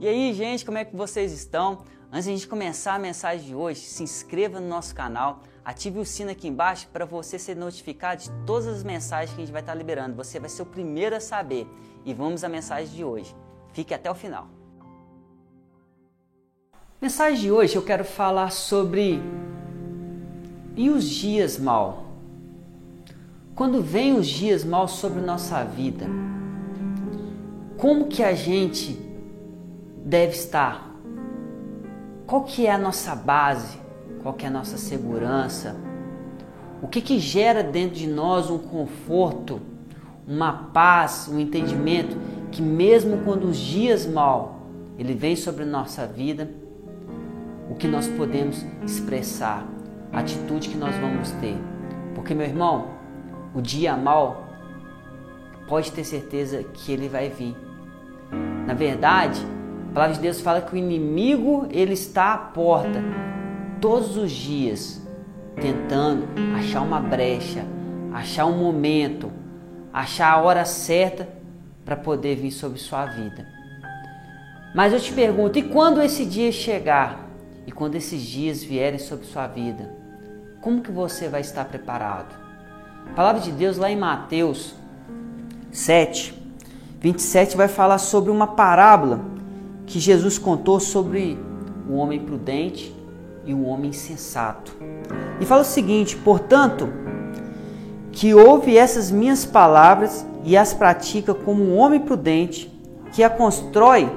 E aí, gente, como é que vocês estão? Antes de a gente começar a mensagem de hoje, se inscreva no nosso canal, ative o sino aqui embaixo para você ser notificado de todas as mensagens que a gente vai estar liberando. Você vai ser o primeiro a saber. E vamos à mensagem de hoje. Fique até o final. Mensagem de hoje eu quero falar sobre e os dias mal. Quando vem os dias mal sobre nossa vida, como que a gente deve estar? Qual que é a nossa base? Qual que é a nossa segurança? O que que gera dentro de nós um conforto, uma paz, um entendimento que mesmo quando os dias mal ele vem sobre nossa vida, o que nós podemos expressar, a atitude que nós vamos ter. Porque meu irmão, o dia mal pode ter certeza que ele vai vir. Na verdade, a palavra de Deus fala que o inimigo ele está à porta todos os dias, tentando achar uma brecha, achar um momento, achar a hora certa para poder vir sobre sua vida. Mas eu te pergunto, e quando esse dia chegar? E quando esses dias vierem sobre sua vida? Como que você vai estar preparado? A palavra de Deus lá em Mateus 7, 27 vai falar sobre uma parábola que Jesus contou sobre o homem prudente e o homem sensato. E fala o seguinte: portanto, que ouve essas minhas palavras e as pratica como um homem prudente que a constrói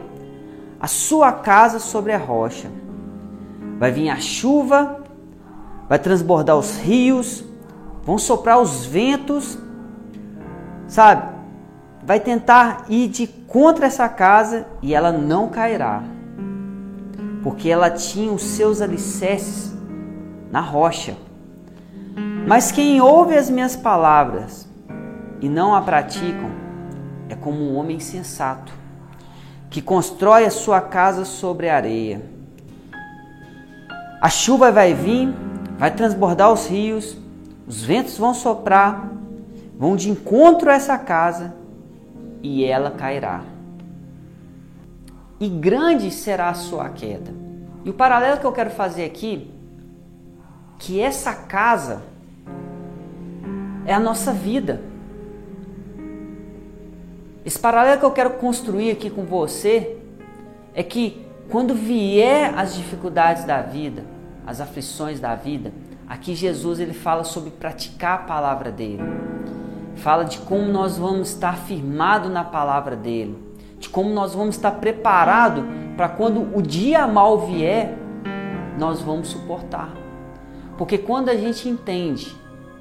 a sua casa sobre a rocha. Vai vir a chuva, vai transbordar os rios, vão soprar os ventos, sabe? Vai tentar ir de contra essa casa e ela não cairá, porque ela tinha os seus alicerces na rocha. Mas quem ouve as minhas palavras e não a praticam é como um homem sensato que constrói a sua casa sobre a areia. A chuva vai vir, vai transbordar os rios, os ventos vão soprar, vão de encontro a essa casa e ela cairá. E grande será a sua queda. E o paralelo que eu quero fazer aqui, que essa casa é a nossa vida. Esse paralelo que eu quero construir aqui com você é que quando vier as dificuldades da vida, as aflições da vida, aqui Jesus ele fala sobre praticar a palavra dele fala de como nós vamos estar firmado na palavra dele, de como nós vamos estar preparado para quando o dia mal vier, nós vamos suportar. Porque quando a gente entende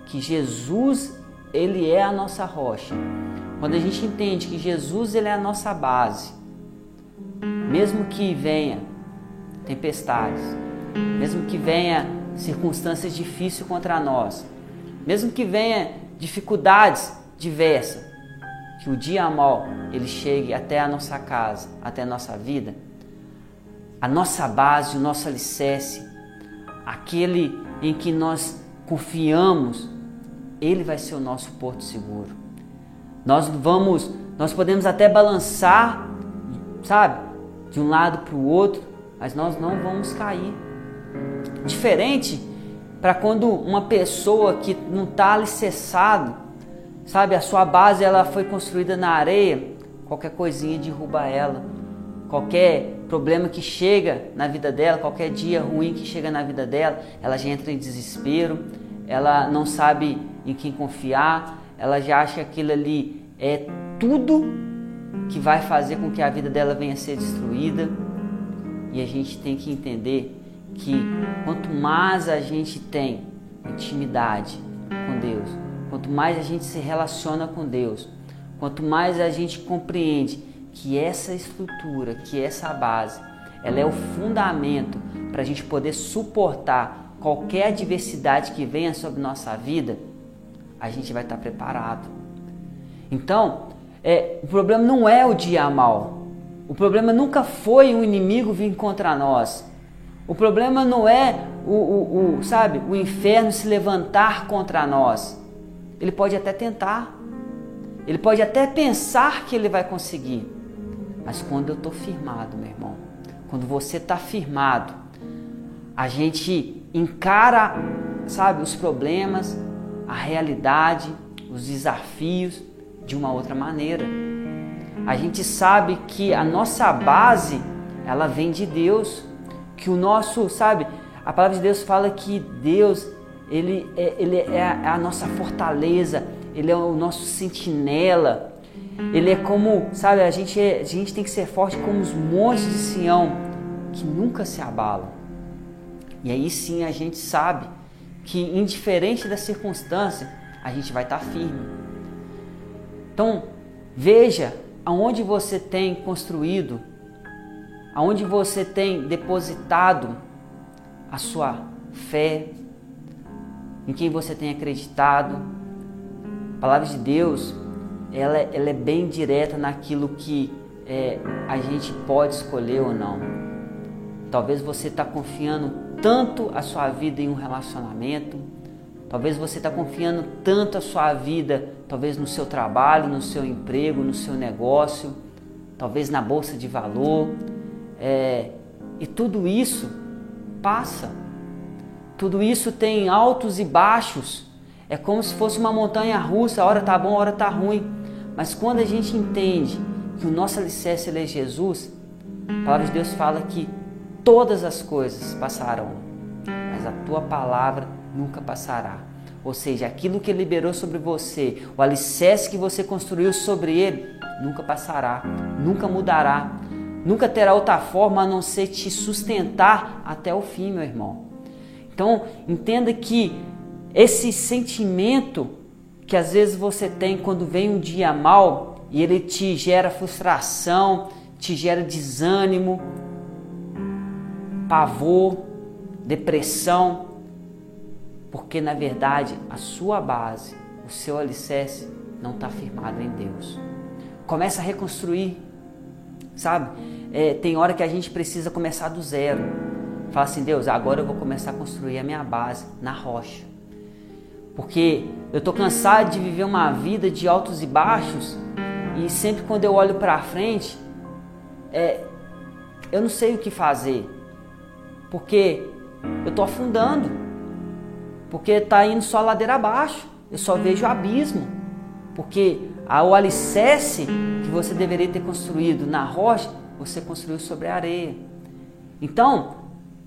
que Jesus ele é a nossa rocha, quando a gente entende que Jesus ele é a nossa base, mesmo que venha tempestades, mesmo que venha circunstâncias difíceis contra nós, mesmo que venha dificuldades diversas, que o dia mal ele chegue até a nossa casa, até a nossa vida, a nossa base, o nosso alicerce, aquele em que nós confiamos, ele vai ser o nosso porto seguro. Nós vamos, nós podemos até balançar, sabe, de um lado para o outro, mas nós não vamos cair. Diferente para quando uma pessoa que não está alicerçado, sabe, a sua base ela foi construída na areia, qualquer coisinha derruba ela, qualquer problema que chega na vida dela, qualquer dia ruim que chega na vida dela, ela já entra em desespero, ela não sabe em quem confiar, ela já acha que aquilo ali é tudo que vai fazer com que a vida dela venha a ser destruída. E a gente tem que entender que quanto mais a gente tem intimidade com Deus, quanto mais a gente se relaciona com Deus, quanto mais a gente compreende que essa estrutura, que essa base, ela é o fundamento para a gente poder suportar qualquer adversidade que venha sobre nossa vida, a gente vai estar preparado. Então, é, o problema não é o dia mal. O problema nunca foi o inimigo vir contra nós. O problema não é o, o, o, sabe, o inferno se levantar contra nós. Ele pode até tentar. Ele pode até pensar que ele vai conseguir. mas quando eu estou firmado, meu irmão. Quando você está firmado, a gente encara, sabe, os problemas, a realidade, os desafios de uma outra maneira. A gente sabe que a nossa base, ela vem de Deus, que o nosso, sabe, a palavra de Deus fala que Deus, ele é, ele é a nossa fortaleza, ele é o nosso sentinela. Ele é como, sabe, a gente, é, a gente tem que ser forte como os montes de Sião, que nunca se abalam. E aí sim a gente sabe que, indiferente da circunstância, a gente vai estar firme. Então, veja aonde você tem construído, aonde você tem depositado a sua fé, em quem você tem acreditado. A palavra de Deus, ela, ela é bem direta naquilo que é, a gente pode escolher ou não. Talvez você está confiando tanto a sua vida em um relacionamento, talvez você está confiando tanto a sua vida, talvez no seu trabalho, no seu emprego, no seu negócio, talvez na bolsa de valor, é, e tudo isso passa. Tudo isso tem altos e baixos. É como se fosse uma montanha russa, a hora tá bom, a hora tá ruim. Mas quando a gente entende que o nosso alicerce é Jesus, a palavra de Deus fala que todas as coisas passarão, mas a tua palavra nunca passará. Ou seja, aquilo que ele liberou sobre você, o alicerce que você construiu sobre ele, nunca passará, nunca mudará, nunca terá outra forma a não ser te sustentar até o fim, meu irmão. Então, entenda que esse sentimento que às vezes você tem quando vem um dia mal e ele te gera frustração, te gera desânimo, pavor, depressão, porque na verdade a sua base, o seu alicerce não está firmado em Deus. Começa a reconstruir, sabe? É, tem hora que a gente precisa começar do zero. Fala assim, Deus, agora eu vou começar a construir a minha base na rocha. Porque eu estou cansado de viver uma vida de altos e baixos e sempre quando eu olho para frente, é, eu não sei o que fazer porque eu estou afundando, porque está indo só ladeira abaixo, eu só vejo abismo, porque o alicerce que você deveria ter construído na rocha, você construiu sobre a areia. Então,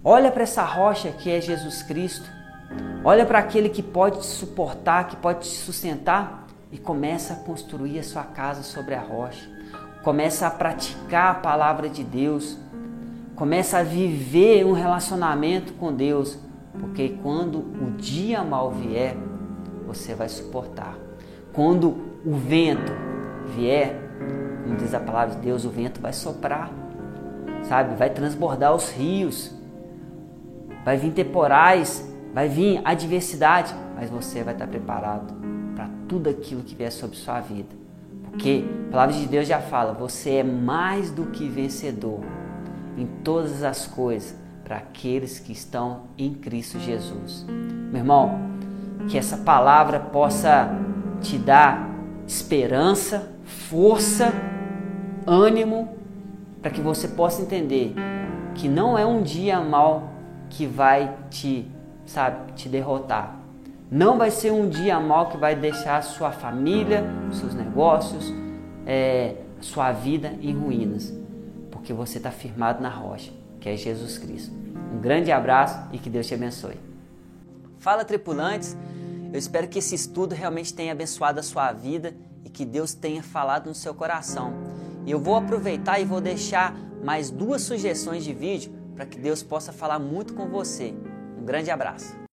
olha para essa rocha que é Jesus Cristo, olha para aquele que pode te suportar, que pode te sustentar e começa a construir a sua casa sobre a rocha. Começa a praticar a palavra de Deus Começa a viver um relacionamento com Deus, porque quando o dia mal vier, você vai suportar. Quando o vento vier, como diz a palavra de Deus, o vento vai soprar, sabe? Vai transbordar os rios, vai vir temporais, vai vir adversidade, mas você vai estar preparado para tudo aquilo que vier sobre sua vida. Porque a palavra de Deus já fala: você é mais do que vencedor em todas as coisas para aqueles que estão em Cristo Jesus. Meu irmão, que essa palavra possa te dar esperança, força, ânimo, para que você possa entender que não é um dia mal que vai te, sabe, te derrotar. Não vai ser um dia mal que vai deixar sua família, seus negócios, é, sua vida em ruínas porque você está firmado na rocha, que é Jesus Cristo. Um grande abraço e que Deus te abençoe. Fala, tripulantes! Eu espero que esse estudo realmente tenha abençoado a sua vida e que Deus tenha falado no seu coração. E eu vou aproveitar e vou deixar mais duas sugestões de vídeo para que Deus possa falar muito com você. Um grande abraço!